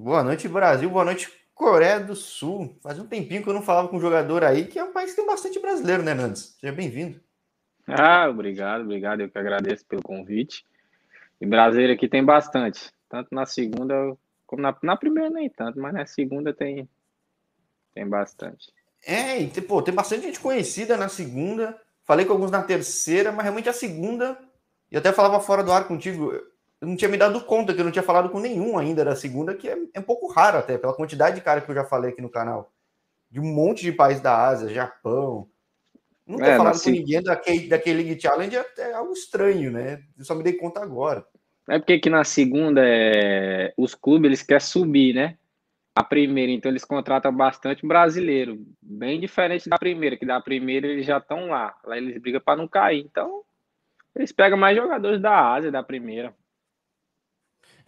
Boa noite, Brasil. Boa noite, Coreia do Sul. Faz um tempinho que eu não falava com um jogador aí, que é um país que tem bastante brasileiro, né, Nandes? Seja bem-vindo. Ah, obrigado, obrigado. Eu que agradeço pelo convite. E brasileiro aqui tem bastante. Tanto na segunda como na, na primeira nem tanto, mas na segunda tem, tem bastante. É, e pô, tem bastante gente conhecida na segunda. Falei com alguns na terceira, mas realmente a segunda. E até falava fora do ar contigo eu não tinha me dado conta que eu não tinha falado com nenhum ainda da segunda, que é, é um pouco raro até, pela quantidade de cara que eu já falei aqui no canal. De um monte de países da Ásia, Japão. Não é, falado com ninguém daquele, daquele League Challenge é, é, algo estranho, né? Eu só me dei conta agora. É porque aqui na segunda é... os clubes eles querem subir, né? A primeira, então eles contratam bastante brasileiro, bem diferente da primeira, que da primeira eles já estão lá. Lá eles brigam para não cair. Então, eles pegam mais jogadores da Ásia da primeira.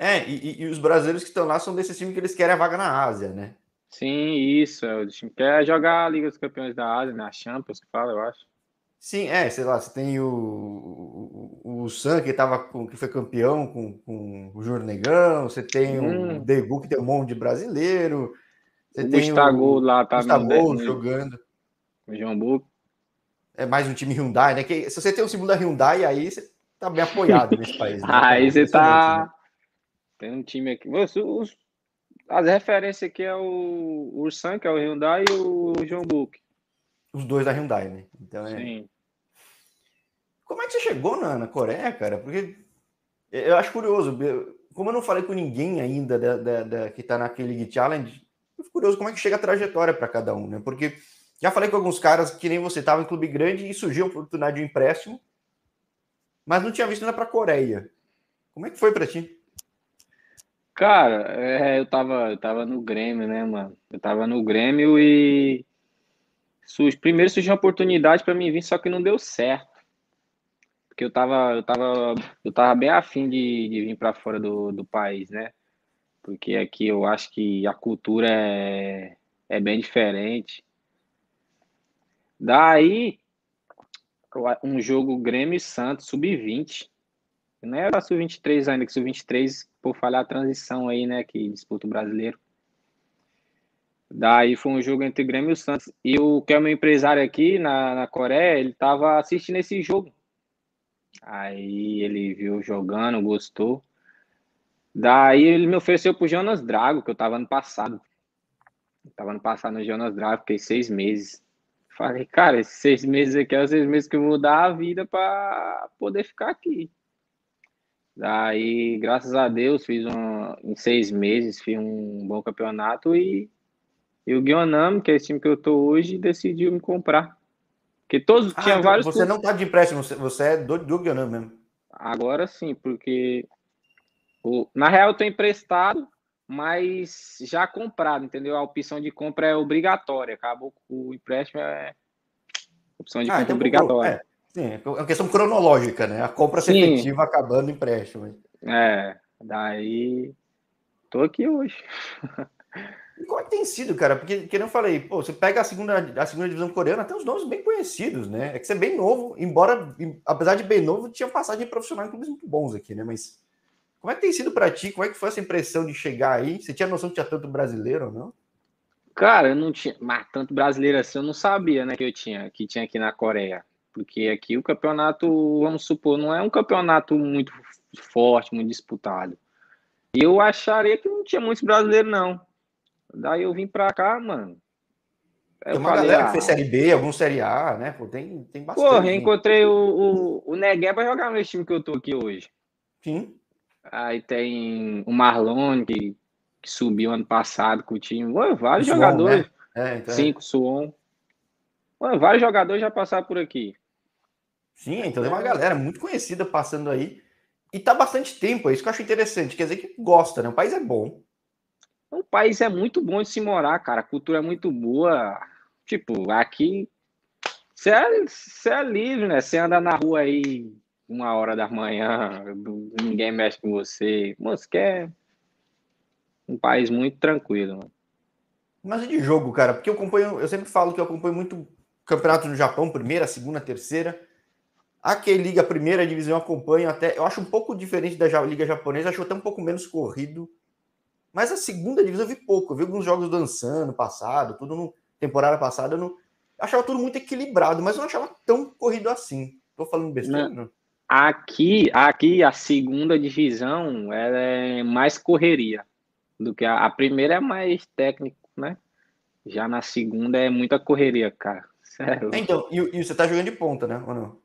É, e, e, os brasileiros que estão lá são desse time que eles querem a vaga na Ásia, né? Sim, isso. É, o time quer jogar a Liga dos Campeões da Ásia, né? A Champions que fala, eu acho. Sim, é, sei lá, você tem o, o, o Sam, que, tava com, que foi campeão com, com o Júnior Negão, você tem hum. o Degu, que tem um monte de brasileiro, você o tem Gustavo o lá, tá Gustavo jogando. O João Buco. É mais um time Hyundai, né? Que, se você tem o segundo da Hyundai, aí você tá bem apoiado nesse país. Né? aí você tá... Tem um time aqui. Os, os, as referências aqui é o Ursan, que é o Hyundai, e o João Book. Os dois da Hyundai, né? Então é. Sim. Como é que você chegou na, na Coreia, cara? Porque eu acho curioso. Como eu não falei com ninguém ainda da, da, da que tá naquele League Challenge, eu fico curioso como é que chega a trajetória para cada um, né? Porque já falei com alguns caras que nem você estava em clube grande e surgiu a oportunidade de um empréstimo, mas não tinha visto nada para a Coreia. Como é que foi para ti? Cara, é, eu tava, eu tava no Grêmio, né, mano? Eu tava no Grêmio e primeiro surgiu uma oportunidade para mim vir, só que não deu certo. Porque eu tava, eu tava, eu tava bem afim de, de vir para fora do, do país, né? Porque aqui eu acho que a cultura é, é bem diferente. Daí, um jogo Grêmio e Santos, sub-20. Não era sub-23 ainda, que sub-23 por falhar a transição aí, né, que disputa o brasileiro. Daí foi um jogo entre Grêmio e o Santos. E o que é meu empresário aqui na, na Coreia, ele tava assistindo esse jogo. Aí ele viu jogando, gostou. Daí ele me ofereceu pro Jonas Drago, que eu tava ano passado. Eu tava ano passado no Jonas Drago, fiquei seis meses. Falei, cara, esses seis meses aqui é os seis meses que eu vou dar a vida para poder ficar aqui. Daí, graças a Deus, fiz um, em seis meses, fiz um bom campeonato e, e o Guionam, que é esse time que eu tô hoje, decidiu me comprar. Porque todos ah, tinham vários. Você não tá de empréstimo, você é do, do Guionam mesmo. Agora sim, porque o, na real eu tô emprestado, mas já comprado, entendeu? A opção de compra é obrigatória. Acabou o empréstimo é opção de ah, compra então, obrigatória. É. Sim, é uma questão cronológica, né? A compra Sim. efetiva acabando o empréstimo. É, daí tô aqui hoje. E como é que tem sido, cara? Porque, que eu falei, pô, você pega a segunda, a segunda divisão coreana, tem uns nomes bem conhecidos, né? É que você é bem novo, embora, apesar de bem novo, tinha passagem profissional em clubes muito bons aqui, né? Mas como é que tem sido para ti? Como é que foi essa impressão de chegar aí? Você tinha noção que tinha tanto brasileiro ou não? Cara, eu não tinha, mas tanto brasileiro assim, eu não sabia, né, que eu tinha, que tinha aqui na Coreia. Porque aqui o campeonato, vamos supor, não é um campeonato muito forte, muito disputado. E eu acharia que não tinha muitos brasileiros, não. Daí eu vim pra cá, mano. Tem uma falei, galera ah, que fez Série B, algum Série A, né? Pô, tem, tem bastante. Pô, reencontrei o, o, o Negué pra jogar no time que eu tô aqui hoje. Sim. Aí tem o Marlon, que, que subiu ano passado com o time. Vários o jogadores. Suon, né? é, então... É. Cinco, Suon. Vários jogadores já passaram por aqui. Sim, então tem uma galera muito conhecida passando aí. E tá bastante tempo, é isso que eu acho interessante. Quer dizer que gosta, né? O país é bom. O país é muito bom de se morar, cara. A cultura é muito boa. Tipo, aqui você é, você é livre, né? Você anda na rua aí uma hora da manhã, ninguém mexe com você. Moço, que é um país muito tranquilo, mano. Mas e de jogo, cara? Porque eu acompanho, eu sempre falo que eu acompanho muito campeonato no Japão, primeira, segunda, terceira. A K-Liga, a primeira divisão, acompanho até. Eu acho um pouco diferente da Liga Japonesa, acho até um pouco menos corrido. Mas a segunda divisão eu vi pouco. Eu vi alguns jogos dançando passado, tudo no temporada passada. Eu não achava tudo muito equilibrado, mas eu não achava tão corrido assim. Tô falando besteira, não? Aqui, aqui a segunda divisão ela é mais correria do que a, a primeira é mais técnico, né? Já na segunda é muita correria, cara. Sério. Então, e, e você tá jogando de ponta, né? Ou não?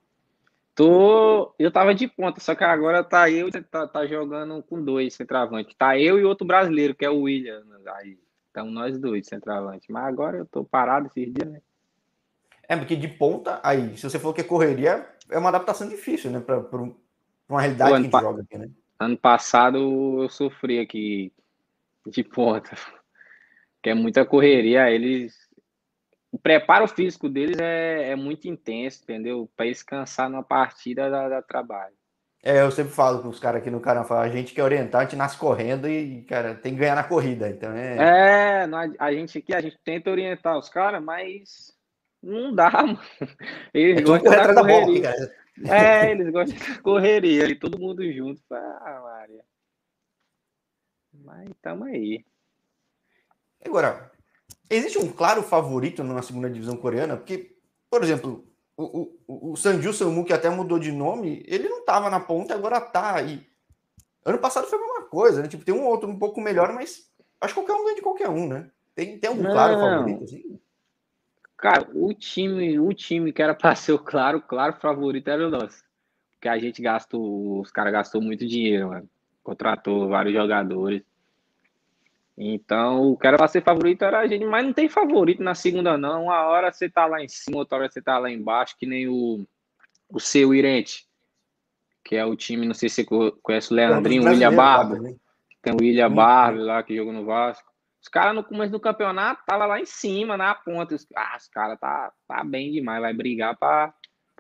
Tô, eu tava de ponta, só que agora tá eu tá, tá jogando com dois centroavantes. Tá eu e outro brasileiro, que é o William. Aí, então nós dois centroavantes. Mas agora eu tô parado esses dias, né? É, porque de ponta, aí, se você for que é correria, é uma adaptação difícil, né? Pra, pra uma realidade que a gente joga aqui, né? Ano passado eu sofri aqui de ponta. Que é muita correria. Eles o preparo físico deles é, é muito intenso, entendeu? Para eles cansar numa partida da, da trabalho. É, eu sempre falo com os caras aqui no canal, a gente quer orientar, a gente nasce correndo e, cara, tem que ganhar na corrida, então é... É, a gente aqui, a gente tenta orientar os caras, mas não dá, mano. Eles é gostam da correria. Da bola, é, eles gostam da correria, e todo mundo junto. Ah, Maria. Mas tamo aí. Agora, Existe um claro favorito na segunda divisão coreana? Porque, por exemplo, o, o, o Sanju Samu, que até mudou de nome, ele não estava na ponta, agora tá. E ano passado foi a mesma coisa, né? Tipo, tem um outro um pouco melhor, mas acho que qualquer um ganha de qualquer um, né? Tem, tem algum não. claro favorito, assim? Cara, o time, o time que era para ser o claro, claro favorito era o nosso. Porque a gente gastou, os caras gastou muito dinheiro, mano. Contratou vários jogadores. Então, o cara para ser favorito era a gente, mas não tem favorito na segunda, não. Uma hora você tá lá em cima, outra hora você tá lá embaixo, que nem o, o seu Irente, que é o time, não sei se você conhece o Leandrinho, o William Barbo. Né? Tem o William Barbo lá que jogou no Vasco. Os caras no começo do campeonato tava lá em cima, na ponta. Os, ah, os caras tá, tá bem demais, vai brigar para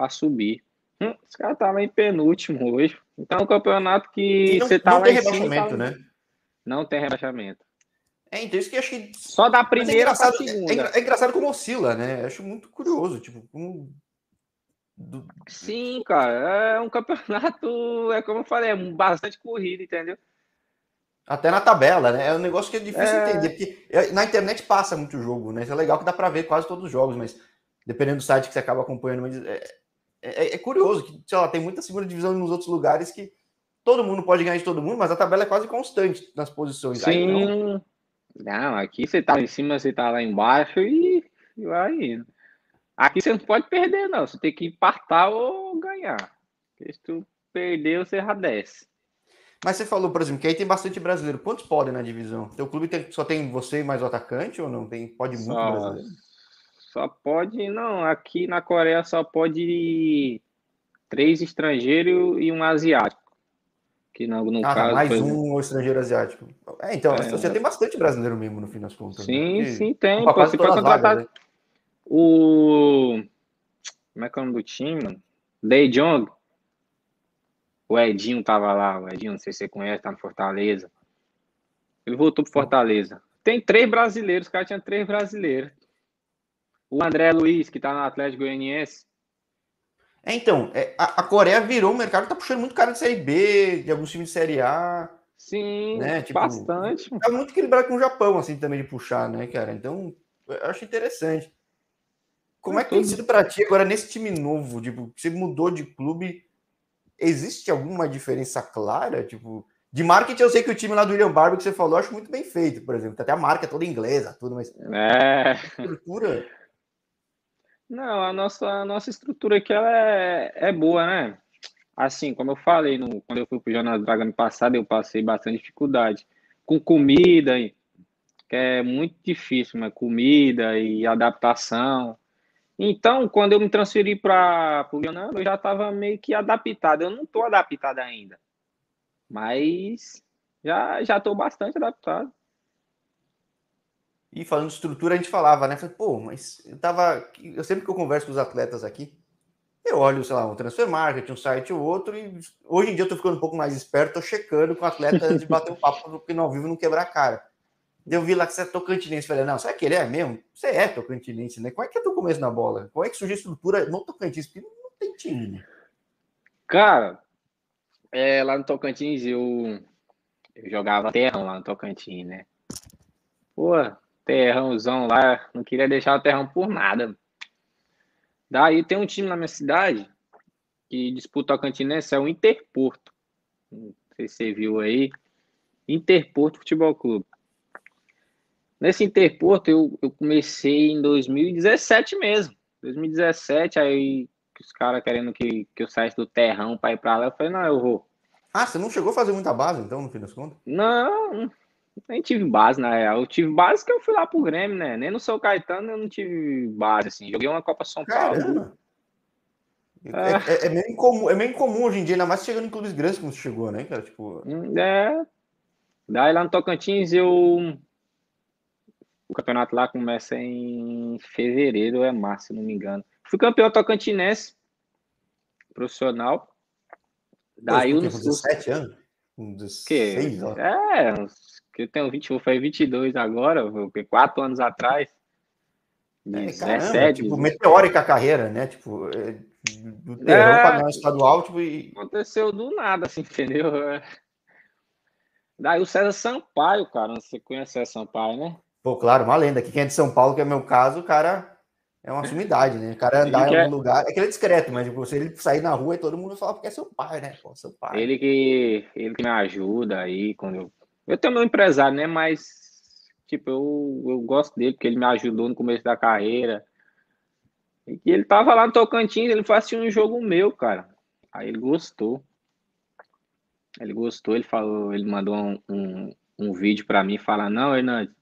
subir. Hum, os caras estavam em penúltimo hoje. Então, o campeonato que não, você tá lá em cima. Tá... Né? Não tem rebaixamento. É, então isso que eu achei. Só da é primeira é segunda. É, é, engraçado como oscila, né? Acho muito curioso. Tipo, como... Do... Sim, cara. É um campeonato, é como eu falei, é bastante corrido, entendeu? Até na tabela, né? É um negócio que é difícil é... entender, porque é, na internet passa muito jogo, né? Isso é legal que dá para ver quase todos os jogos, mas dependendo do site que você acaba acompanhando, mas é, é, é, curioso que, sei lá, tem muita segunda divisão nos outros lugares que todo mundo pode ganhar de todo mundo, mas a tabela é quase constante nas posições. Sim. Aí, não... Não, aqui você tá em cima, você tá lá embaixo e, vai indo. Aqui você não pode perder, não. Você tem que empatar ou ganhar. Porque se tu perder, você já desce. Mas você falou, por exemplo, que aí tem bastante brasileiro. Quantos podem na divisão? Teu clube tem, só tem você e mais o atacante ou não? Tem, pode muito só, brasileiro? Só pode, não. Aqui na Coreia só pode três estrangeiros e um asiático. Que no, no ah, caso, mais um estrangeiro asiático. É, então, é, você tem bastante brasileiro mesmo, no fim das contas. Sim, né? sim, tem. Você pode contratar né? o. Como é que é o nome do time, mano? Dae Jong. O Edinho tava lá, o Edinho, não sei se você conhece, tá no Fortaleza. Ele voltou pro Fortaleza. Tem três brasileiros, os caras tinham três brasileiros. O André Luiz, que tá no Atlético Goianiense. É, então, é, a, a, Coreia virou um mercado que tá puxando muito cara de Série B, de alguns times de Série A. Sim, né? tipo, bastante. Tá muito equilibrado com o Japão, assim, também de puxar, né, cara? Então, eu acho interessante. Como é que tem sido para ti agora nesse time novo? Tipo, você mudou de clube, existe alguma diferença clara? Tipo, de marketing eu sei que o time lá do William Barber que você falou, eu acho muito bem feito, por exemplo. Até a marca é toda inglesa, tudo, mas... É... A estrutura... Não, a nossa, a nossa estrutura aqui ela é, é boa, né? Assim, como eu falei, no, quando eu fui para o Jornal do Dragon passado, eu passei bastante dificuldade com comida, que é muito difícil, mas comida e adaptação. Então, quando eu me transferi para o Leonardo, eu já estava meio que adaptado. Eu não estou adaptado ainda, mas já já estou bastante adaptado. E falando de estrutura, a gente falava, né? Falei, Pô, mas eu tava. Eu sempre que eu converso com os atletas aqui, eu olho, sei lá, um transfer market, um site ou outro, e hoje em dia eu tô ficando um pouco mais esperto, tô checando com o atleta antes de bater um papo, porque não ao vivo não quebrar a cara. Eu vi lá que você é tocantinense. Falei, não, sabe que ele é mesmo? Você é tocantinense, né? Como é que é teu começo na bola? Como é que surgiu a estrutura no Tocantins? Porque não tem time, né? Cara, é, lá no Tocantins eu Eu jogava terrão lá no Tocantins, né? Pô, terrãozão lá, não queria deixar o terrão por nada. Daí tem um time na minha cidade que disputa o Tocantinense, é o Interporto. Não sei se você viu aí. Interporto Futebol Clube. Nesse Interporto eu, eu comecei em 2017 mesmo. 2017, aí os caras querendo que, que eu saísse do terrão para ir para lá, eu falei, não, eu vou. Ah, você não chegou a fazer muita base, então, no fim das contas? Não, nem tive base, na real. Eu tive base que eu fui lá pro Grêmio, né? Nem no São Caetano eu não tive base, assim. Joguei uma Copa São Paulo. É, é, é, meio incomum, é meio incomum hoje em dia, ainda mais chegando em clubes grandes como chegou, né, cara? Tipo... É. Daí lá no Tocantins eu. O campeonato lá começa em fevereiro, é março, se não me engano. Fui campeão tocantinense, profissional. Daí Pô, uns, 17 anos? Um 16, que, É, que eu tenho 20, vou fazer 22 agora, quatro anos atrás. É, caramba, tipo, meteórica a carreira, né? Tipo, é, do terrão é, para ganhar estadual, tipo, e... Aconteceu do nada, assim, entendeu? Daí o César Sampaio, cara, você conhece o César Sampaio, né? Pô, claro, uma lenda. Aqui quem é de São Paulo, que é meu caso, o cara é uma sumidade, né? O cara andar em algum é... lugar. É que ele é discreto, mas tipo, se ele sair na rua e todo mundo fala porque é seu pai, né? Pô, seu pai. Ele que, ele que me ajuda aí quando eu. Eu tenho meu empresário, né? Mas, tipo, eu, eu gosto dele porque ele me ajudou no começo da carreira. E ele tava lá no Tocantins, ele foi assistir um jogo meu, cara. Aí ele gostou. Ele gostou, ele falou, ele mandou um, um, um vídeo para mim, falar, não, Hernandes,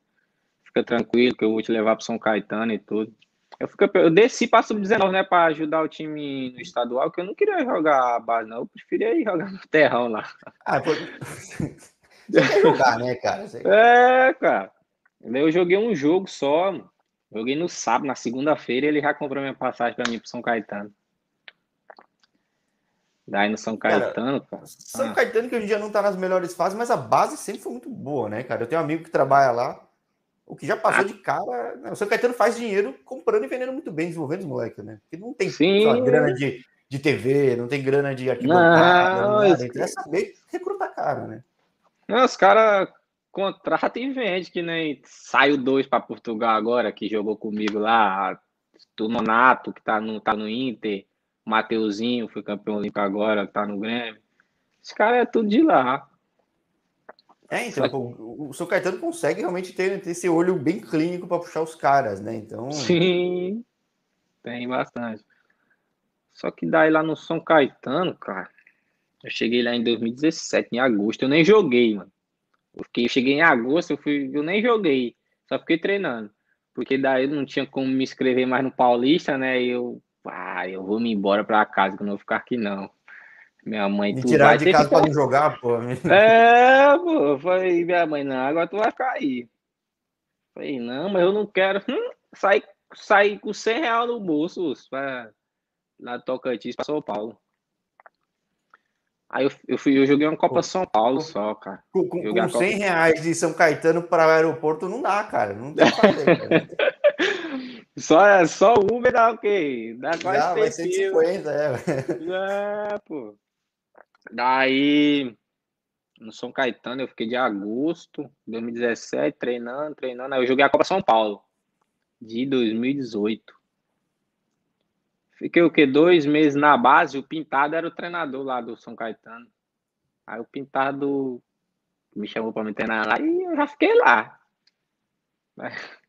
fica tranquilo que eu vou te levar para São Caetano e tudo. Eu, fico, eu desci para sub-19, né, para ajudar o time no estadual, que eu não queria jogar a base, não. Eu preferia ir jogar no terrão lá. Ah, pô... Você jogar, né, cara? É, cara. Eu joguei um jogo só, mano. Joguei no sábado, na segunda-feira, ele já comprou minha passagem para mim para São Caetano. Daí no São Caetano, cara. cara. São ah. Caetano que hoje em dia não tá nas melhores fases, mas a base sempre foi muito boa, né, cara? Eu tenho um amigo que trabalha lá. O que já passou ah. de cara. Né? O São Caetano faz dinheiro comprando e vendendo muito bem, desenvolvendo os moleques, né? Porque não tem lá, grana de, de TV, não tem grana de arquibancada. Não, não tem que saber recrutar cara, né? Não, os caras contratam e vende, que nem saiu dois para Portugal agora, que jogou comigo lá. O Nonato, que tá no, tá no Inter. Mateuzinho, foi campeão olímpico agora, tá no Grêmio. Esse cara é tudo de lá. É, então, pô, o São Caetano consegue realmente ter, ter esse olho bem clínico para puxar os caras, né? Então. Sim, tem bastante. Só que daí lá no São Caetano, cara, eu cheguei lá em 2017, em agosto, eu nem joguei, mano. Eu, fiquei, eu cheguei em agosto, eu, fui, eu nem joguei, só fiquei treinando. Porque daí não tinha como me inscrever mais no Paulista, né? E eu, ah, eu vou me embora para casa, que eu não vou ficar aqui, não. Minha mãe. Me tirar de casa para não jogar, pô. É, pô. Falei, minha mãe, não, agora tu vai cair. Falei, não, mas eu não quero. Hum, sair, sair com 100 reais no bolso lá do Tocantins para São Paulo. Aí eu, eu, fui, eu joguei uma Copa pô, São Paulo pô, só, cara. Com, com, com 100 reais de São Caetano para o aeroporto não dá, cara. Não tem fazer, cara. Só, só Uber dá o quê? Dá quase Já, vai 150, é. É, pô. Daí, no São Caetano, eu fiquei de agosto de 2017, treinando, treinando. Aí eu joguei a Copa São Paulo, de 2018. Fiquei o quê? Dois meses na base. O Pintado era o treinador lá do São Caetano. Aí o Pintado me chamou para me treinar lá e eu já fiquei lá.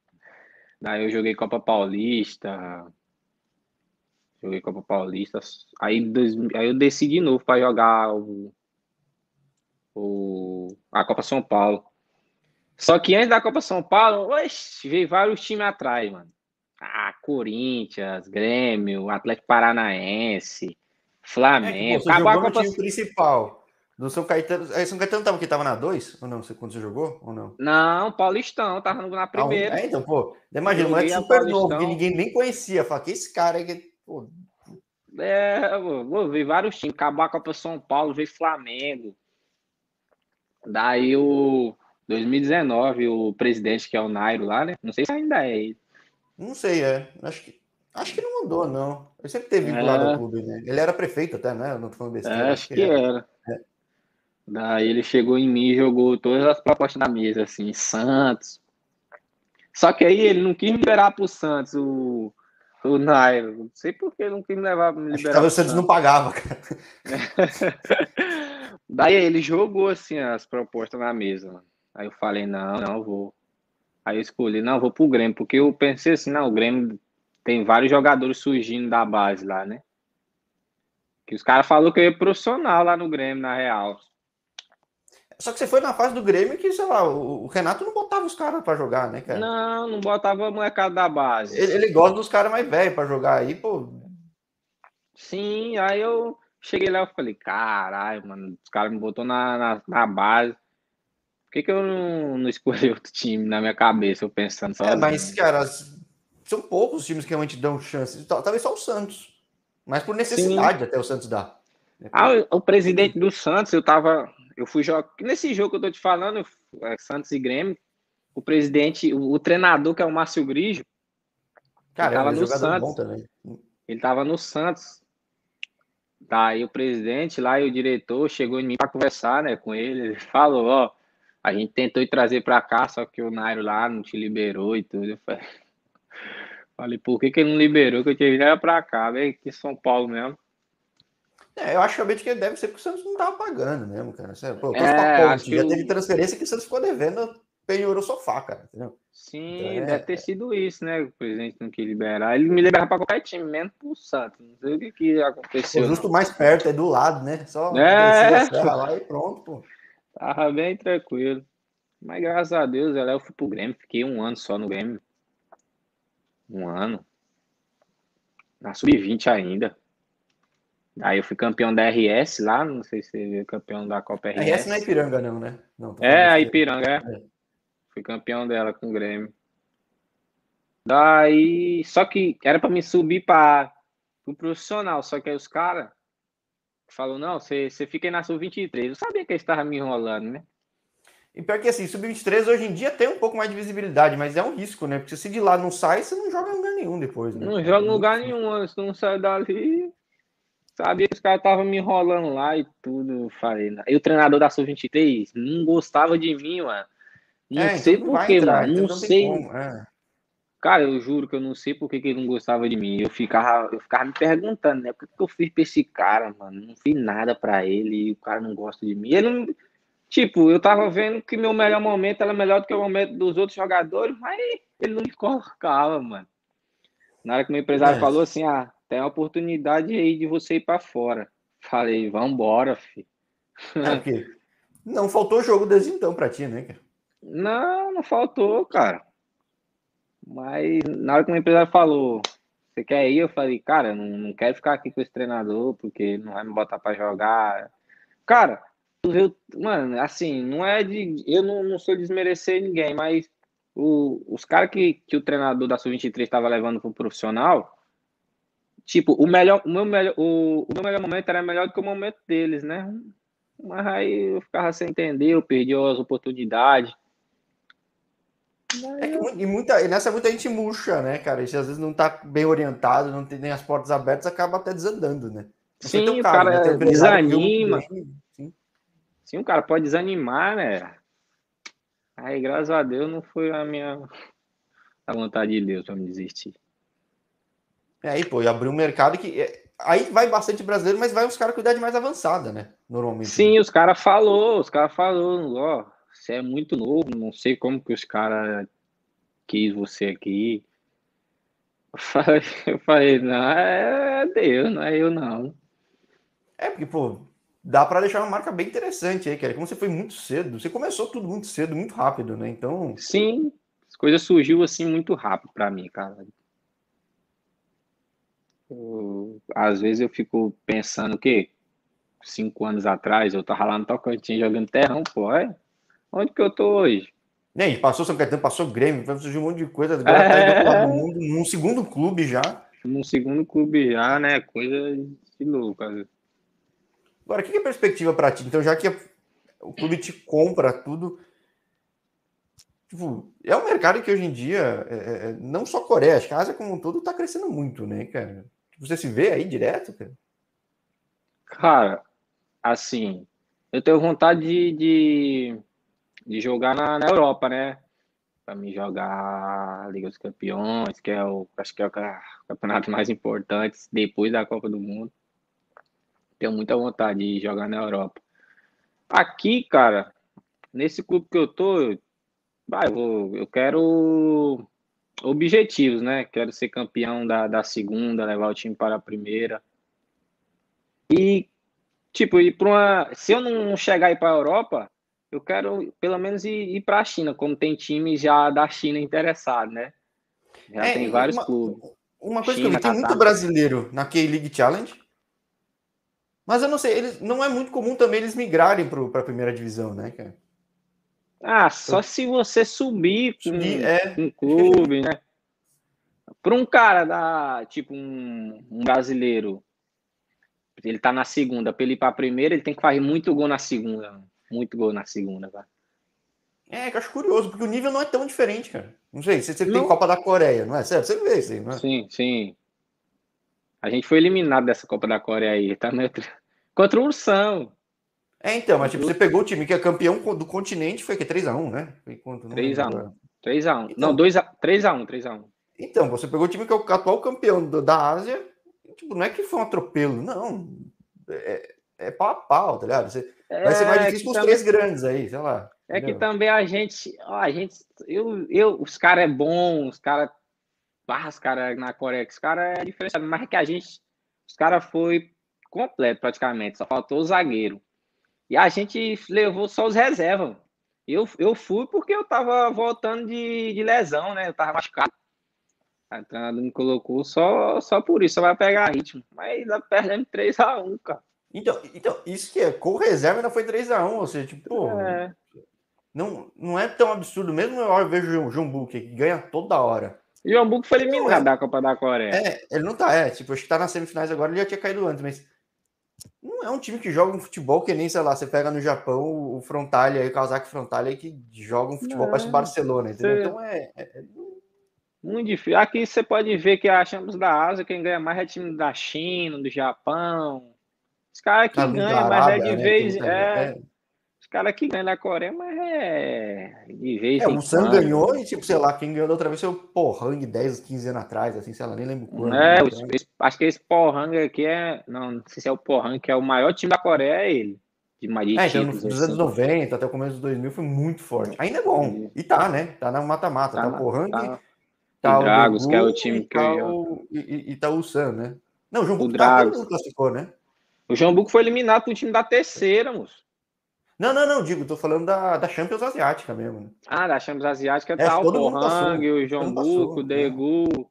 Daí eu joguei Copa Paulista. Joguei Copa Paulista. Aí, dois, aí eu desci de novo para jogar o, o, a Copa São Paulo. Só que antes da Copa São Paulo, oxe, veio vários times atrás, mano. Ah, Corinthians, Grêmio, Atlético Paranaense, Flamengo. É que, pô, Acabou a Copa... time principal. Do São Caetano. É, São Caetano tava que tava na 2? Ou não? Você, quando você jogou? Ou não? Não, Paulistão, tava na primeira. Ah, é, então, pô. Imagina, um é super Paulistão. novo, que ninguém nem conhecia. Fala, que esse cara aí pô. É, vou ver vários times. Acabou a Copa São Paulo, veio Flamengo. Daí o 2019, o presidente, que é o Nairo lá, né? Não sei se ainda é ele. Não sei, é. Acho que, acho que não mudou, não. Ele sempre teve vinculado é. ao clube, né? Ele era prefeito até, né? Eu não tô falando besteira. É, acho, acho, que, era. era. É. Daí ele chegou em mim e jogou todas as propostas na mesa, assim, Santos. Só que aí ele não quis me liberar pro Santos, o, o Nairo. Não sei por que ele não quis me levar me liberar. Talvez o Santos não pagava, cara. Daí ele jogou assim as propostas na mesa. Aí eu falei, não, não, vou. Aí eu escolhi, não, vou pro Grêmio, porque eu pensei assim, não, o Grêmio tem vários jogadores surgindo da base lá, né? Que os caras falaram que eu ia profissional lá no Grêmio, na real. Só que você foi na fase do Grêmio que, sei lá, o Renato não botava os caras para jogar, né, cara? Não, não botava a molecada da base. Ele, ele gosta dos caras mais velhos para jogar aí, pô. Sim, aí eu cheguei lá e falei, caralho, mano, os caras me botou na, na, na, base. Por que, que eu não, não escolhi outro time na minha cabeça, eu pensando só. É, mas, cara, são poucos os times que realmente dão chance. Talvez só o Santos. Mas por necessidade Sim. até o Santos dá. Ah, o, o presidente do Santos, eu tava eu fui jogar. Nesse jogo que eu tô te falando, é Santos e Grêmio, o presidente, o, o treinador, que é o Márcio Grigio, Cara, tava no Santos. Ele tava no Santos. Daí o presidente lá e o diretor chegou em mim para conversar, né, com ele. Ele falou, ó, a gente tentou ir trazer para cá, só que o Nairo lá não te liberou e tudo. Eu falei, falei por que, que ele não liberou? Que eu tinha vindo para cá, vem aqui em São Paulo mesmo. É, eu acho realmente que deve ser porque o Santos não tava pagando mesmo, cara. Pô, é, ponte, já teve transferência que o Santos ficou devendo penhorou o sofá, cara. Entendeu? Sim, então, é... deve ter sido isso, né? O presidente não quis liberar. Ele me liberava para qualquer time, menos pro Santos. Não sei o que, que aconteceu. O justo mais perto, é do lado, né? Só é. lá e pronto, pô. Tava bem tranquilo. Mas graças a Deus, eu fui pro Grêmio, fiquei um ano só no Grêmio. Um ano. Na sub-20 ainda. Aí eu fui campeão da RS lá, não sei se você viu, campeão da Copa RS. RS não é Ipiranga, não, né? Não, é, a Ipiranga, é. é. Fui campeão dela com o Grêmio. Daí, só que era para me subir para o profissional, só que aí os caras falou não, você, você fica aí na sub-23. Eu sabia que eles estavam me enrolando, né? E pior que assim, sub-23 hoje em dia tem um pouco mais de visibilidade, mas é um risco, né? Porque se de lá não sai, você não joga em lugar nenhum depois, né? Não joga em lugar nenhum, se não sai dali, Sabia que os caras estavam me enrolando lá e tudo. Falei, e o treinador da Sub-23 não gostava de mim, mano. Não é, sei então porquê, mano. Não, então sei. É. Cara, eu juro que eu não sei por que ele não gostava de mim. Eu ficava, eu ficava me perguntando, né? O que eu fiz pra esse cara, mano? Não fiz nada pra ele e o cara não gosta de mim. Ele não. Tipo, eu tava vendo que meu melhor momento era melhor do que o momento dos outros jogadores, mas ele não me colocava, mano. Na hora que meu empresário é. falou assim, ah, tem a oportunidade aí de você ir para fora. Falei, vambora, filho. É não faltou jogo desde então para ti, né, cara? Não, não faltou, cara. Mas na hora que o empresário falou, você quer ir? Eu falei, cara, não, não quero ficar aqui com esse treinador, porque não vai me botar para jogar. Cara, eu, mano, assim, não é de. Eu não, não sou desmerecer ninguém, mas o, os caras que, que o treinador da Sub-23 estava levando pro profissional, tipo, o melhor, o meu melhor, o, o meu melhor momento era melhor do que o momento deles, né? Mas aí eu ficava sem entender, eu perdi as oportunidades. É que, e, muita, e nessa muita gente murcha, né, cara? E às vezes não tá bem orientado, não tem nem as portas abertas, acaba até desandando, né? Não sim, o cara né? desanima. sim. sim, o cara pode desanimar, né? Aí, graças a Deus, não foi a minha a vontade de Deus para me desistir. É, aí, pô, e abriu um mercado que. É, aí vai bastante brasileiro, mas vai os caras com idade mais avançada, né? Normalmente. Sim, os caras falou, os caras falou, ó, você é muito novo, não sei como que os caras quis você aqui. Eu falei, eu falei, não, é Deus, não é eu não. É, porque, pô, dá para deixar uma marca bem interessante aí, cara. Como você foi muito cedo, você começou tudo muito cedo, muito rápido, né? Então. Sim, as coisas surgiu assim muito rápido para mim, cara. Eu, às vezes eu fico pensando que cinco anos atrás eu tava lá no Tocantins jogando terrão, pô, é? Onde que eu tô hoje? Nem, passou São Caetano, passou Grêmio, surgiu um monte de coisa, agora é... tá do mundo, num segundo clube já. Num segundo clube já, né? Coisa de louco. Agora, o que é perspectiva para ti? Então, já que o clube te compra tudo, tipo, é um mercado que hoje em dia, é, é, é não só Coreia, acho que a Ásia como um todo está crescendo muito, né, cara? Você se vê aí direto, cara? Cara, assim, eu tenho vontade de, de, de jogar na, na Europa, né? Para me jogar a Liga dos Campeões, que é o acho que é o campeonato mais importante depois da Copa do Mundo. Tenho muita vontade de jogar na Europa. Aqui, cara, nesse clube que eu tô, eu, eu, eu quero objetivos, né? Quero ser campeão da, da segunda, levar o time para a primeira. E, tipo, ir para uma. Se eu não chegar aí para a Europa, eu quero pelo menos ir, ir para a China, como tem time já da China interessado, né? Já é, tem vários uma, clubes. Uma coisa China, que eu vi, tem muito brasileiro na K-League Challenge. Mas eu não sei, eles, não é muito comum também eles migrarem para a primeira divisão, né, cara? Ah, só se você subir com é. um clube, né? Para um cara da, tipo, um, um, brasileiro, ele tá na segunda, para ele ir para a primeira, ele tem que fazer muito gol na segunda. Muito gol na segunda, cara. É, que eu acho curioso, porque o nível não é tão diferente, cara. Não sei, você, você não. tem Copa da Coreia, não é? Certo? Você vê isso aí, não é? Sim, sim. A gente foi eliminado dessa Copa da Coreia aí, tá? Contra o Ursão. É, então, mas tipo, você pegou o time que é campeão do continente, foi que 3x1, né? 3x1. 3x1. Não, 2x1, 3x1, 3x1. Então, você pegou o time que é o atual campeão da Ásia, tipo, não é que foi um atropelo, não. É, é pau a pau, tá ligado? Você, é, vai ser mais difícil com os também, três grandes aí, sei lá. É entendeu? que também a gente, ó, a gente, eu, eu, os caras é bom, os caras, os caras na Coreia, os caras é diferenciado, mas é que a gente, os caras foi completo praticamente, só faltou o zagueiro. E a gente levou só os reservas. Eu, eu fui porque eu tava voltando de, de lesão, né? Eu tava machucado. A treinador me colocou só, só por isso, só vai pegar ritmo. Mas perdendo 3x1, cara. Então, então, isso que é, com reserva ainda foi 3x1, ou seja, tipo, pô, é. não, não é tão absurdo, mesmo eu vejo o João Book, que ganha toda hora. E o Book foi eliminado é, da Copa da Coreia. É, ele não tá, é, tipo, acho que tá nas semifinais agora, ele já tinha caído antes, mas não é um time que joga um futebol que nem, sei lá, você pega no Japão o Frontalia, o Kawasaki Frontalia, que joga um futebol para o Barcelona, entendeu? Então é, é, é, Muito difícil. Aqui você pode ver que achamos da Ásia, quem ganha mais é time da China, do Japão. Os caras que ganham, mas é de né? vez. É, é, cara que ganha na Coreia, mas é de vez é, o Sam ganhou e, tipo, sei lá, quem ganhou da outra vez foi o Pohang 10, 15 anos atrás, assim, sei lá, nem lembro quando. É, né? esse, acho que esse Pohang aqui é, não, não sei se é o Pohang, que é o maior time da Coreia, é ele. De mais é, então, nos assim. anos 90 até o começo dos 2000 foi muito forte. Ainda é bom. E tá, né? Tá na mata-mata. Tá, tá, o Pohang, tá, tá o Dragos, que é o time que tá o, e, e tá o Sam, né? Não, o João Buco tá, classificou, né? O João Buco foi eliminado pro time da terceira, moço. Não, não, não, digo, tô falando da, da Champions Asiática mesmo. Né? Ah, da Champions Asiática é, tá o Pohang, o João Buco, o Daegu. Né?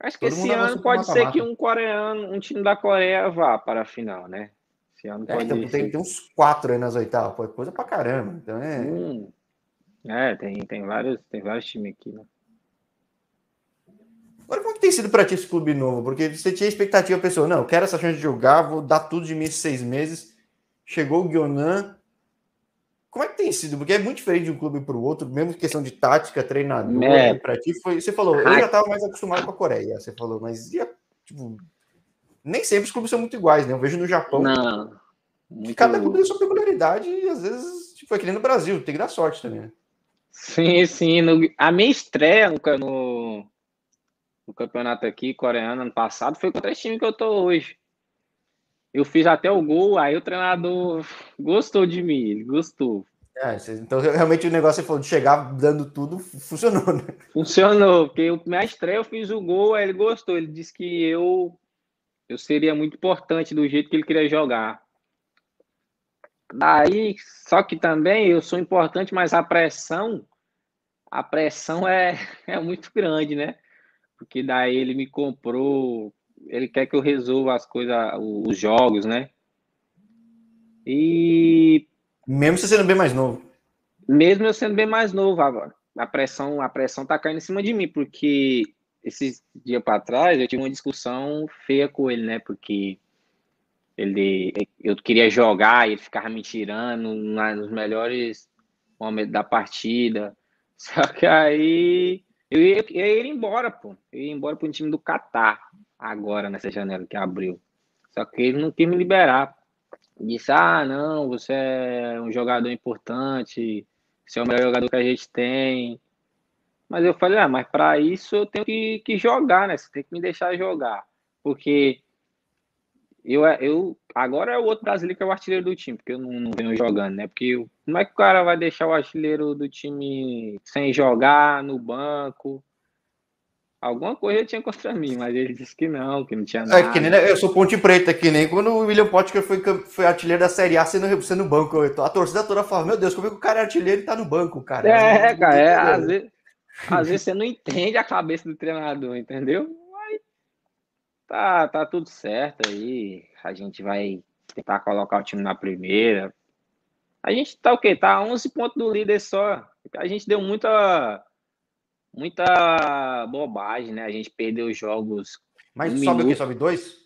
Acho que todo esse ano pode ser que um coreano, um time da Coreia vá para a final, né? Esse ano é, pode então, tem, tem, uns quatro aí nas oitavas, pode coisa pra caramba. Então é. Hum. É, tem, tem, vários, tem vários times aqui, né? Agora, como que tem sido para ti esse clube novo? Porque você tinha expectativa, pessoa, não, eu quero essa chance de jogar, vou dar tudo de mim esses seis meses chegou o Guionan. Como é que tem sido? Porque é muito diferente de um clube para o outro, mesmo questão de tática, treinador. É. Para ti, foi, você falou, eu já estava mais acostumado com a Coreia, você falou, mas ia, tipo, nem sempre os clubes são muito iguais, né? Eu vejo no Japão. Não. Muito... Cada clube tem sua peculiaridade e às vezes, tipo, aqui no Brasil, tem que dar sorte também. Né? Sim, sim. No, a minha estreia no, no, no, campeonato aqui coreano ano passado foi contra esse time que eu tô hoje. Eu fiz até o gol, aí o treinador gostou de mim, ele gostou. É, então, realmente, o negócio falou de chegar dando tudo, funcionou, né? Funcionou, porque eu, minha estreia eu fiz o gol, aí ele gostou. Ele disse que eu, eu seria muito importante do jeito que ele queria jogar. Daí, só que também eu sou importante, mas a pressão, a pressão é, é muito grande, né? Porque daí ele me comprou ele quer que eu resolva as coisas, os jogos, né? E mesmo você sendo bem mais novo. Mesmo eu sendo bem mais novo agora, a pressão, a pressão tá caindo em cima de mim, porque esses dias para trás eu tive uma discussão feia com ele, né? Porque ele eu queria jogar e ele ficava me tirando nos melhores momentos da partida. Só que aí eu ia, eu ia embora, pô. Eu ia embora um time do Catar agora nessa janela que abriu. Só que ele não quis me liberar. disse: Ah, não, você é um jogador importante, você é o melhor jogador que a gente tem. Mas eu falei: Ah, mas para isso eu tenho que, que jogar, né? Você tem que me deixar jogar. Porque eu, eu agora é o outro brasileiro que é o artilheiro do time, porque eu não, não venho jogando, né? Porque como é que o cara vai deixar o artilheiro do time sem jogar no banco? Alguma coisa ele tinha contra mim, mas ele disse que não, que não tinha nada. É que nem, né, eu sou ponte preta, que nem quando o William Potker foi, foi artilheiro da Série A sendo, sendo banco. A torcida toda fala, meu Deus, como é que o cara é artilheiro e tá no banco, cara? É, cara, é, às vezes, às vezes você não entende a cabeça do treinador, entendeu? Mas tá, tá tudo certo aí. A gente vai tentar colocar o time na primeira. A gente tá o quê? Tá a 11 pontos do líder só. A gente deu muita muita bobagem, né? A gente perdeu os jogos. Mas um sobe o quê? Sobe dois?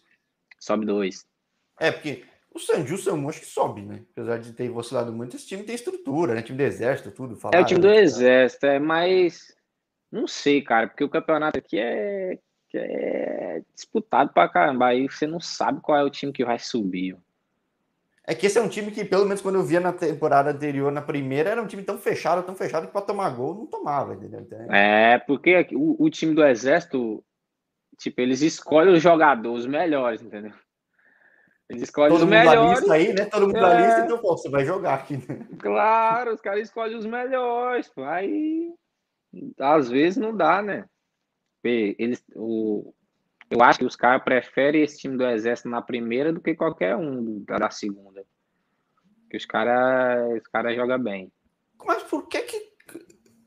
Sobe dois. É, porque o Sanju Samu acho que sobe, né? Apesar de ter vacilado muito, esse time tem estrutura, né? Time do Exército, tudo. Falaram, é o time do né? Exército, é mais. Não sei, cara, porque o campeonato aqui é, é disputado pra caramba. Aí você não sabe qual é o time que vai subir. É que esse é um time que, pelo menos quando eu via na temporada anterior, na primeira, era um time tão fechado, tão fechado que para tomar gol não tomava, entendeu? Então, é, porque o, o, time do Exército, tipo, eles escolhem os jogadores melhores, entendeu? Eles escolhem Todo os mundo melhores. Lista aí, né? Todo mundo é... da lista, então pô, você vai jogar aqui, né? Claro, os caras escolhem os melhores, pô. Aí, às vezes não dá, né? Eles, o, eu acho que os caras preferem esse time do Exército na primeira do que qualquer um da, da segunda. Que os caras os cara jogam bem. Mas por que que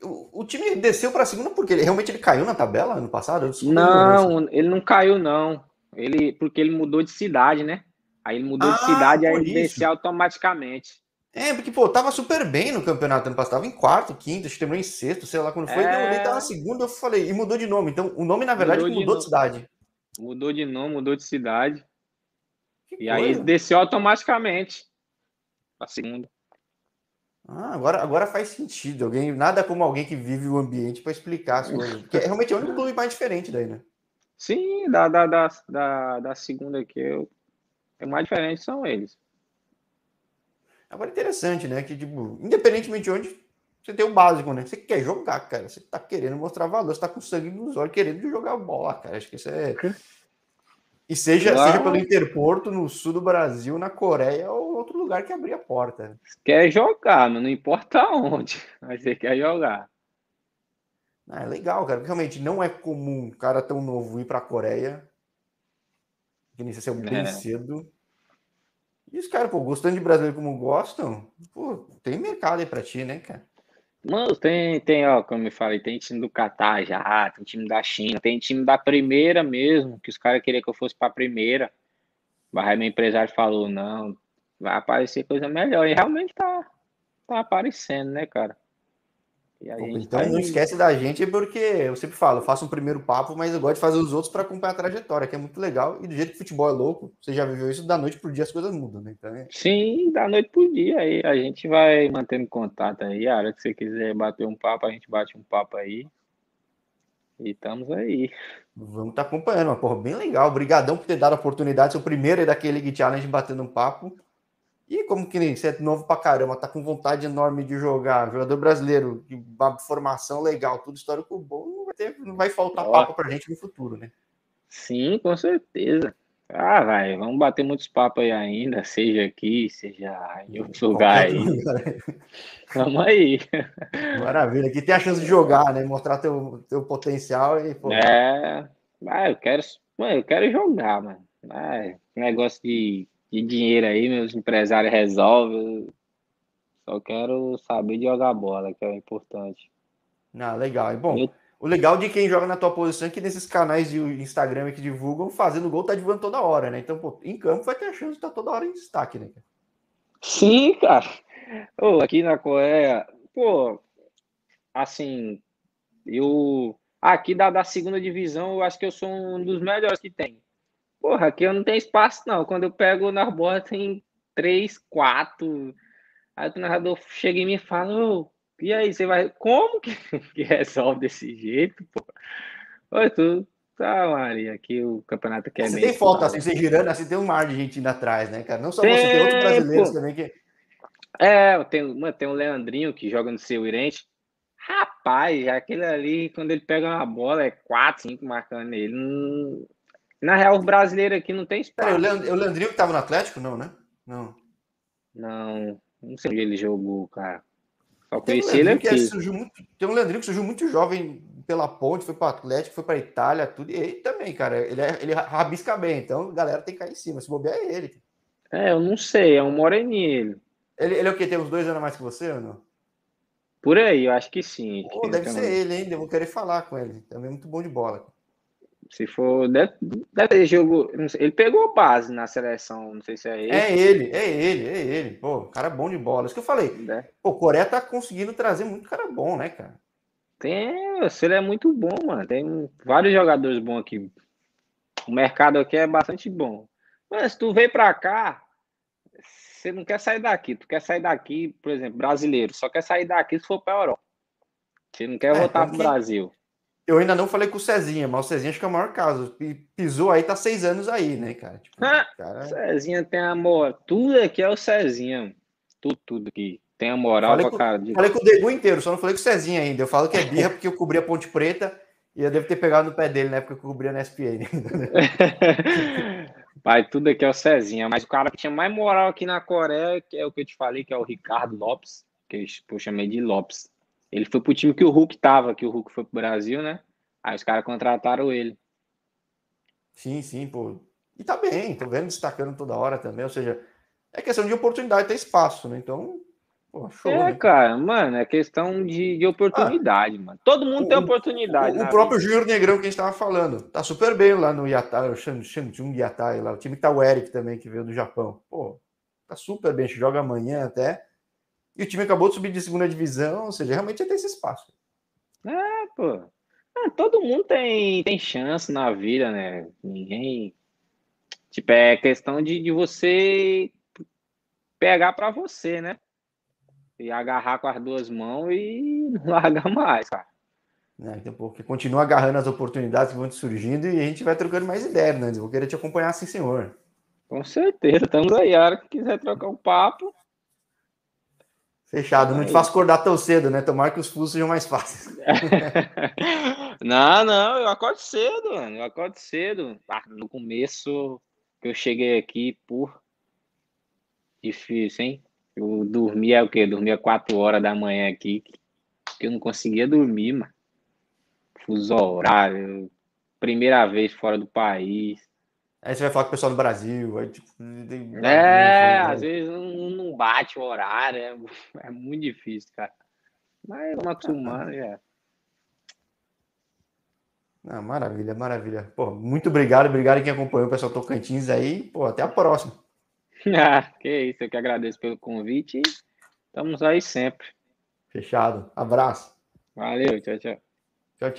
o, o time desceu para a segunda porque ele realmente ele caiu na tabela ano passado? Não, ele não caiu não. Ele porque ele mudou de cidade, né? Aí ele mudou ah, de cidade aí ele desceu automaticamente. É, porque, pô, tava super bem no campeonato ano passado, tava em quarto, quinto, acho que terminou em sexto, sei lá quando foi, é... ele tava na segunda, eu falei, e mudou de nome. Então, o nome, na verdade, mudou, mudou de, de cidade. Mudou de nome, mudou de cidade. Que e coisa. aí desceu automaticamente para segunda. Ah, agora, agora faz sentido. Alguém, nada como alguém que vive o ambiente para explicar as coisas. Porque é realmente é o único clube mais diferente daí, né? Sim, da, da, da, da, da segunda que eu. É mais diferente são eles. Agora interessante, né? Que, tipo, independentemente de onde, você tem o básico, né? Você quer jogar, cara. Você tá querendo mostrar valor, você tá com sangue nos olhos, querendo jogar bola, cara. Acho que isso é. E seja, seja pelo Interporto, no sul do Brasil, na Coreia ou outro lugar que abrir a porta. Quer jogar, mas não importa onde, mas você quer jogar. Ah, é legal, cara. Realmente não é comum um cara tão novo ir pra Coreia. Que nem se bem é. cedo. E os caras, pô, gostando de brasileiro como gostam, pô, tem mercado aí pra ti, né, cara? Mano, tem, tem, ó, como eu falei, tem time do Catar já, tem time da China, tem time da primeira mesmo, que os caras queriam que eu fosse pra primeira. Mas aí meu empresário falou, não, vai aparecer coisa melhor. E realmente tá, tá aparecendo, né, cara? Então tá não esquece da gente, porque eu sempre falo, eu faço um primeiro papo, mas eu gosto de fazer os outros para acompanhar a trajetória, que é muito legal. E do jeito que o futebol é louco, você já viveu isso, da noite pro dia as coisas mudam, né? Então, é... Sim, da noite pro dia aí. A gente vai mantendo contato aí. A hora que você quiser bater um papo, a gente bate um papo aí. E estamos aí. Vamos estar tá acompanhando, uma porra bem legal. Obrigadão por ter dado a oportunidade, seu primeiro aí daquele League Challenge batendo um papo. E como que nem você é novo pra caramba, tá com vontade enorme de jogar, jogador brasileiro, de uma formação legal, tudo histórico bom, não vai, ter, não vai faltar Ó. papo pra gente no futuro, né? Sim, com certeza. Ah, vai, vamos bater muitos papos aí ainda, seja aqui, seja em outro lugar aí. Vamos aí. Maravilha, aqui tem a chance de jogar, né? Mostrar teu, teu potencial e. Pô. É, ah, eu quero, mano, eu quero jogar, mano. Ah, negócio de de dinheiro aí, meus empresários resolvem. Só quero saber de jogar bola, que é o importante. Ah, legal. E bom, Eu... o legal de quem joga na tua posição é que nesses canais de Instagram que divulgam, fazendo gol, tá divulgando toda hora, né? Então, pô, em campo vai ter a chance de estar tá toda hora em destaque, né? Sim, cara. Oh, aqui na Coreia, pô, assim, eu. Aqui da, da segunda divisão, eu acho que eu sou um dos melhores que tem. Porra, aqui eu não tenho espaço, não. Quando eu pego na bola, tem três, quatro. Aí o narrador chega e fala: oh, e aí, você vai. Como que, que resolve desse jeito, pô? Oi, tu, Puta Maria, aqui o campeonato quer é Você tem foto assim, você girando, assim, tem um mar de gente indo atrás, né, cara? Não só tem, você, tem outros brasileiros pô. também que. É, tem, mano, tem o Leandrinho que joga no seu Irente. Rapaz, aquele ali, quando ele pega uma bola, é 4, 5 marcando ele. Na real, o brasileiro aqui não tem espaço. Pera, o Leandrinho que tava no Atlético, não, né? Não. Não, não sei onde ele jogou, cara. Só conheci ele aqui. Muito, tem um Leandrinho que surgiu muito jovem pela ponte, foi para o Atlético, foi para Itália, tudo. E ele também, cara, ele, é, ele rabisca bem, então a galera tem que cair em cima. Se bobear é ele. É, eu não sei, é um moreninho ele. Ele, ele é o quê? Tem uns dois anos mais que você ou não? Por aí, eu acho que sim. Pô, deve ser ele ainda, eu vou querer falar com ele. Também é muito bom de bola. Se for. Deve, deve ter jogo. Ele pegou base na seleção, não sei se é ele. É ele, é ele, é ele. Pô, cara bom de bola. Isso que eu falei. É. Pô, Coreia tá conseguindo trazer muito cara bom, né, cara? Tem, ele é muito bom, mano. Tem vários jogadores bons aqui. O mercado aqui é bastante bom. Mas se tu veio pra cá, você não quer sair daqui. Tu quer sair daqui, por exemplo, brasileiro, só quer sair daqui se for pra Europa. Você não quer é, voltar pro Brasil. Eu ainda não falei com o Cezinha, mas o Cezinha acho que é o maior caso. Pisou aí, tá seis anos aí, né, cara? Tipo, ah, cara... Cezinha tem amor. Tudo aqui é o Cezinha. Tudo, tudo aqui. Tem a moral falei pra cara. De... Falei com o Degu inteiro, só não falei com o Cezinha ainda. Eu falo que é birra porque eu cobri a Ponte Preta e eu devo ter pegado no pé dele na época que eu cobria na SPN. Pai, tudo aqui é o Cezinha. Mas o cara que tinha mais moral aqui na Coreia, que é o que eu te falei, que é o Ricardo Lopes, que eu chamei de Lopes. Ele foi pro time que o Hulk tava, que o Hulk foi pro Brasil, né? Aí os caras contrataram ele. Sim, sim, pô. E tá bem, tô vendo destacando toda hora também. Ou seja, é questão de oportunidade ter espaço, né? Então, pô, show. É, né? cara, mano, é questão de, de oportunidade, ah, mano. Todo mundo o, tem oportunidade. O, o próprio Júnior Negrão que a gente tava falando, tá super bem lá no Yatai, o Shanjung Yatai, lá. O time que tá o Eric também, que veio do Japão. Pô, tá super bem, a gente joga amanhã até. E o time acabou de subir de segunda divisão, ou seja, realmente tem esse espaço. É, pô. Ah, todo mundo tem, tem chance na vida, né? Ninguém. Tipo, é questão de, de você pegar para você, né? E agarrar com as duas mãos e não largar mais, cara. É, então, porque continua agarrando as oportunidades que vão te surgindo e a gente vai trocando mais ideias, né? Eu vou querer te acompanhar, sim, senhor. Com certeza, estamos aí. A hora que quiser trocar um papo, Fechado, não te faço acordar tão cedo, né? Tomara que os fusos sejam mais fáceis. não, não, eu acordo cedo, mano. Eu acordo cedo. Ah, no começo que eu cheguei aqui, por difícil, hein? Eu dormia o quê? Dormia quatro horas da manhã aqui, que eu não conseguia dormir, mano. Fuso horário, primeira vez fora do país. Aí você vai falar com o pessoal do Brasil, aí tipo. É, às vezes não, não bate o horário, é, é, muito difícil, cara. Mas vamos acostumar já. Ah, maravilha, maravilha. Pô, muito obrigado, obrigado quem acompanhou o pessoal Tocantins aí. Pô, até a próxima. ah, que isso, eu que agradeço pelo convite. Estamos aí sempre. Fechado. Abraço. Valeu, tchau, tchau. Tchau, tchau.